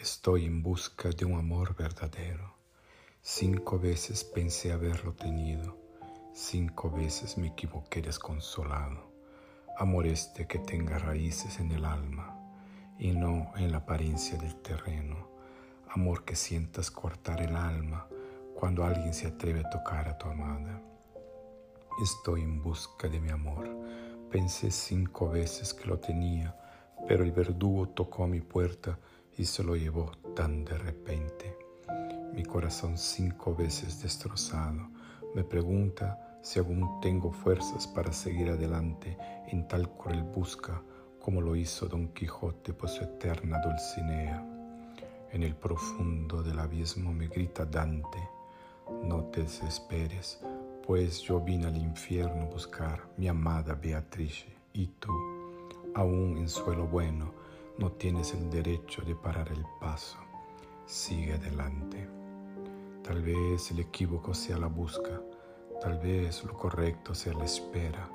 Estoy en busca de un amor verdadero. Cinco veces pensé haberlo tenido, cinco veces me equivoqué desconsolado. Amor este que tenga raíces en el alma y no en la apariencia del terreno. Amor que sientas cortar el alma cuando alguien se atreve a tocar a tu amada. Estoy en busca de mi amor. Pensé cinco veces que lo tenía, pero el verdugo tocó a mi puerta y se lo llevó tan de repente. Mi corazón cinco veces destrozado me pregunta si aún tengo fuerzas para seguir adelante en tal cruel busca como lo hizo Don Quijote por su eterna Dulcinea. En el profundo del abismo me grita Dante, no te desesperes, pues yo vine al infierno buscar mi amada Beatriz y tú, aún en suelo bueno, no tienes el derecho de parar el paso. Sigue adelante. Tal vez el equívoco sea la busca, tal vez lo correcto sea la espera.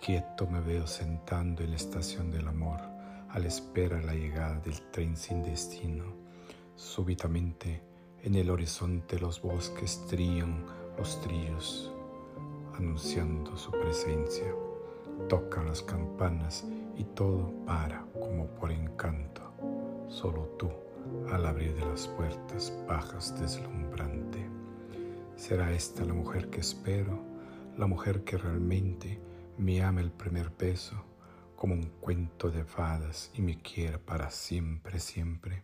Quieto me veo sentando en la estación del amor, a la espera de la llegada del tren sin destino. Súbitamente, en el horizonte los bosques trían los trillos, anunciando su presencia. Tocan las campanas y todo para como por encanto. Solo tú, al abrir de las puertas, bajas deslumbrante. ¿Será esta la mujer que espero? La mujer que realmente me ama el primer beso, como un cuento de fadas y me quiere para siempre, siempre.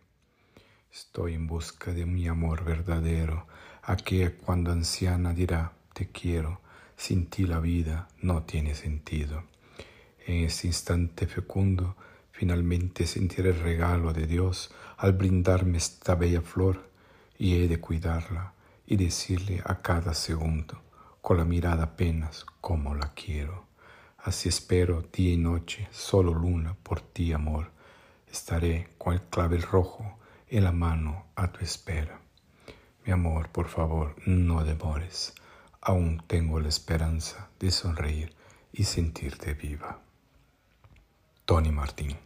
Estoy en busca de mi amor verdadero, aquella cuando anciana dirá, te quiero, sin ti la vida no tiene sentido. En ese instante fecundo, finalmente sentiré el regalo de Dios al brindarme esta bella flor y he de cuidarla y decirle a cada segundo, con la mirada apenas, como la quiero. Así espero día y noche, solo luna, por ti, amor. Estaré con el clavel rojo en la mano a tu espera. Mi amor, por favor, no demores. Aún tengo la esperanza de sonreír y sentirte viva. Tony Martín.